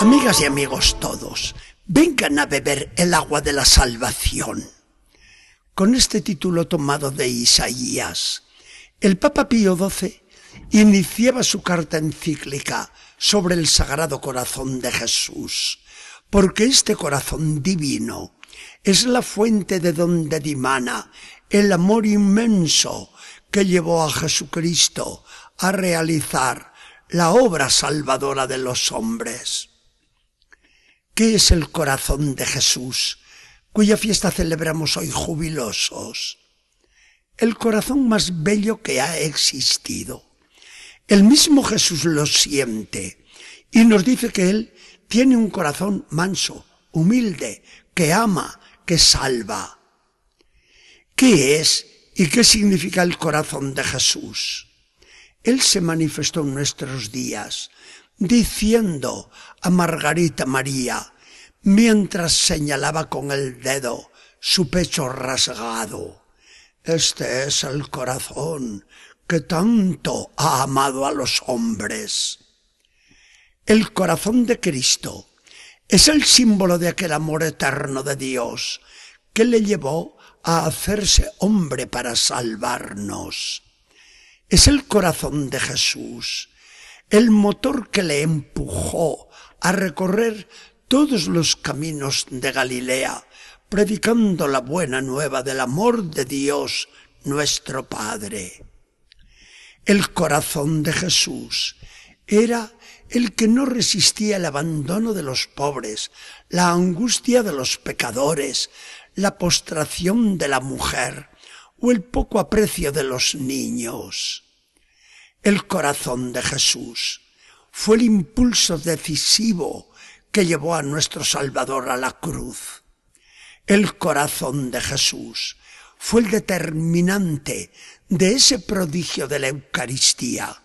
Amigas y amigos todos, vengan a beber el agua de la salvación. Con este título tomado de Isaías, el Papa Pío XII iniciaba su carta encíclica sobre el Sagrado Corazón de Jesús, porque este corazón divino es la fuente de donde dimana el amor inmenso que llevó a Jesucristo a realizar la obra salvadora de los hombres. ¿Qué es el corazón de Jesús, cuya fiesta celebramos hoy jubilosos? El corazón más bello que ha existido. El mismo Jesús lo siente y nos dice que Él tiene un corazón manso, humilde, que ama, que salva. ¿Qué es y qué significa el corazón de Jesús? Él se manifestó en nuestros días, diciendo a Margarita María, mientras señalaba con el dedo su pecho rasgado, Este es el corazón que tanto ha amado a los hombres. El corazón de Cristo es el símbolo de aquel amor eterno de Dios que le llevó a hacerse hombre para salvarnos. Es el corazón de Jesús, el motor que le empujó a recorrer todos los caminos de Galilea, predicando la buena nueva del amor de Dios nuestro Padre. El corazón de Jesús era el que no resistía el abandono de los pobres, la angustia de los pecadores, la postración de la mujer, o el poco aprecio de los niños. El corazón de Jesús fue el impulso decisivo que llevó a nuestro Salvador a la cruz. El corazón de Jesús fue el determinante de ese prodigio de la Eucaristía,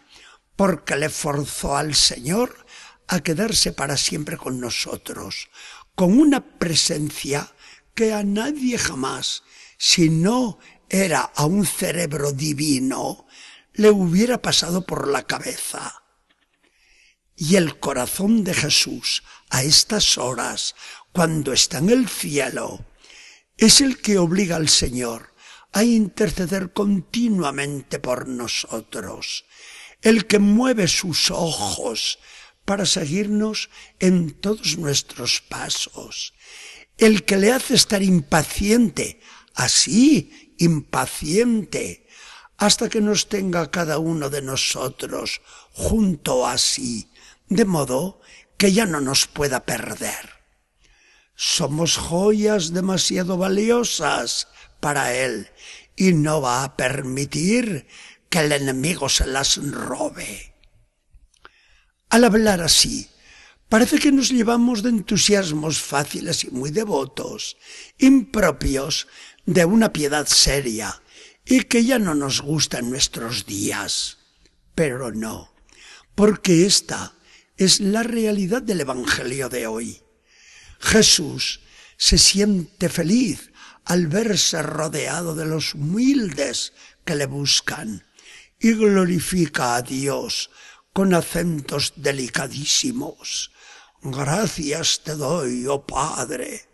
porque le forzó al Señor a quedarse para siempre con nosotros, con una presencia que a nadie jamás, si no era a un cerebro divino, le hubiera pasado por la cabeza. Y el corazón de Jesús a estas horas, cuando está en el cielo, es el que obliga al Señor a interceder continuamente por nosotros, el que mueve sus ojos para seguirnos en todos nuestros pasos, el que le hace estar impaciente, así, impaciente, hasta que nos tenga cada uno de nosotros junto a sí, de modo que ya no nos pueda perder. Somos joyas demasiado valiosas para Él y no va a permitir que el enemigo se las robe. Al hablar así, parece que nos llevamos de entusiasmos fáciles y muy devotos, impropios de una piedad seria, y que ya no nos gusta en nuestros días. Pero no, porque esta es la realidad del Evangelio de hoy. Jesús se siente feliz al verse rodeado de los humildes que le buscan y glorifica a Dios con acentos delicadísimos. Gracias te doy, oh Padre,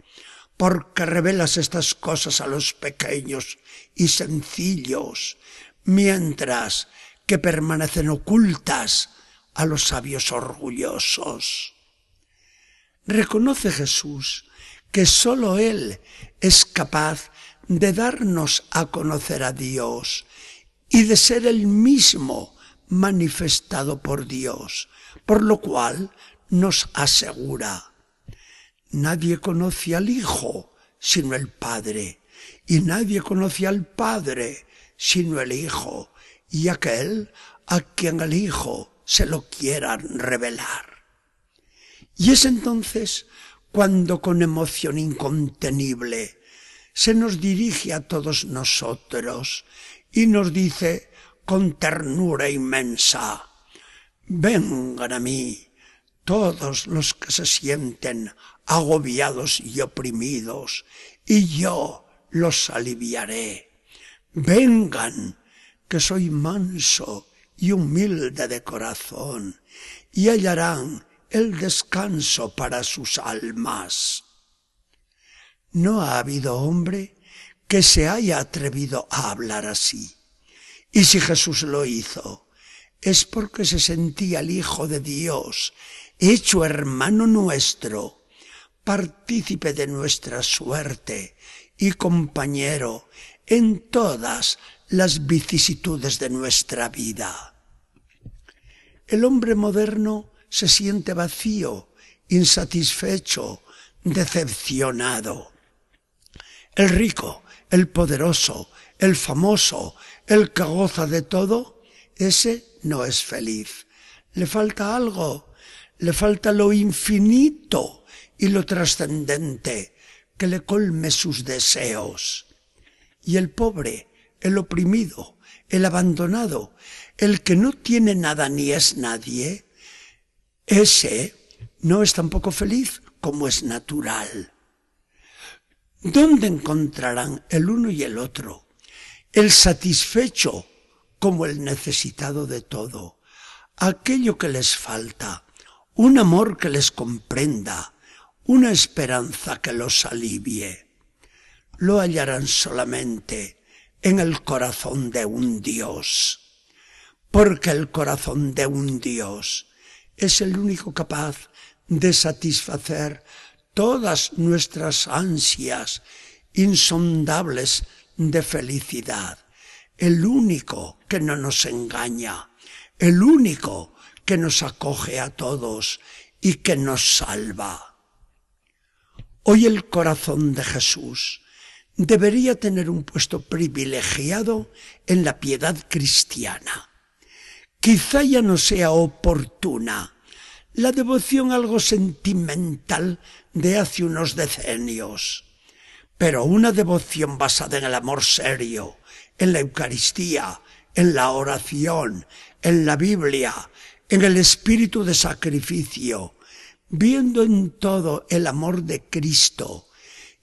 porque revelas estas cosas a los pequeños y sencillos, mientras que permanecen ocultas a los sabios orgullosos. Reconoce Jesús que sólo Él es capaz de darnos a conocer a Dios y de ser el mismo manifestado por Dios, por lo cual nos asegura Nadie conoce al Hijo sino el Padre, y nadie conoce al Padre sino el Hijo, y aquel a quien el Hijo se lo quiera revelar. Y es entonces cuando con emoción incontenible se nos dirige a todos nosotros y nos dice con ternura inmensa, vengan a mí todos los que se sienten agobiados y oprimidos, y yo los aliviaré. Vengan, que soy manso y humilde de corazón, y hallarán el descanso para sus almas. No ha habido hombre que se haya atrevido a hablar así. Y si Jesús lo hizo, es porque se sentía el Hijo de Dios, hecho hermano nuestro, partícipe de nuestra suerte y compañero en todas las vicisitudes de nuestra vida. El hombre moderno se siente vacío, insatisfecho, decepcionado. El rico, el poderoso, el famoso, el que goza de todo, ese no es feliz. Le falta algo, le falta lo infinito y lo trascendente que le colme sus deseos. Y el pobre, el oprimido, el abandonado, el que no tiene nada ni es nadie, ese no es tampoco feliz como es natural. ¿Dónde encontrarán el uno y el otro? El satisfecho como el necesitado de todo, aquello que les falta, un amor que les comprenda, una esperanza que los alivie. Lo hallarán solamente en el corazón de un Dios, porque el corazón de un Dios es el único capaz de satisfacer todas nuestras ansias insondables de felicidad, el único que no nos engaña, el único que nos acoge a todos y que nos salva. Hoy el corazón de Jesús debería tener un puesto privilegiado en la piedad cristiana. Quizá ya no sea oportuna la devoción algo sentimental de hace unos decenios, pero una devoción basada en el amor serio, en la Eucaristía, en la oración, en la Biblia, en el espíritu de sacrificio, viendo en todo el amor de Cristo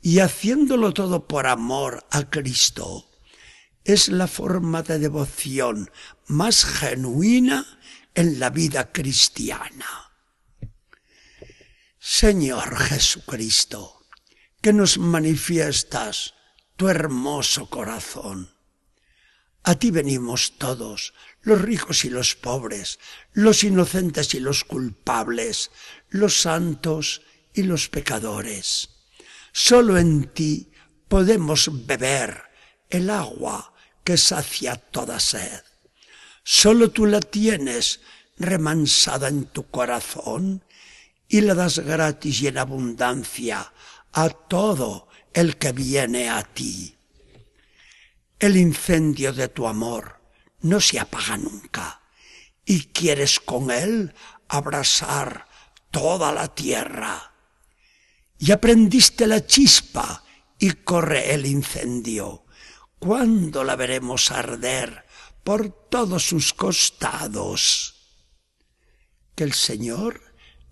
y haciéndolo todo por amor a Cristo, es la forma de devoción más genuina en la vida cristiana. Señor Jesucristo, que nos manifiestas tu hermoso corazón. A ti venimos todos, los ricos y los pobres, los inocentes y los culpables, los santos y los pecadores. Solo en ti podemos beber el agua que sacia toda sed. Solo tú la tienes remansada en tu corazón y le das gratis y en abundancia a todo el que viene a ti. El incendio de tu amor no se apaga nunca y quieres con él abrasar toda la tierra. Y aprendiste la chispa y corre el incendio. ¿Cuándo la veremos arder por todos sus costados? Que el Señor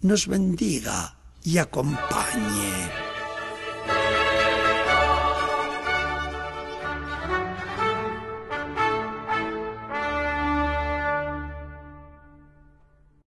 nos bendiga y acompañe.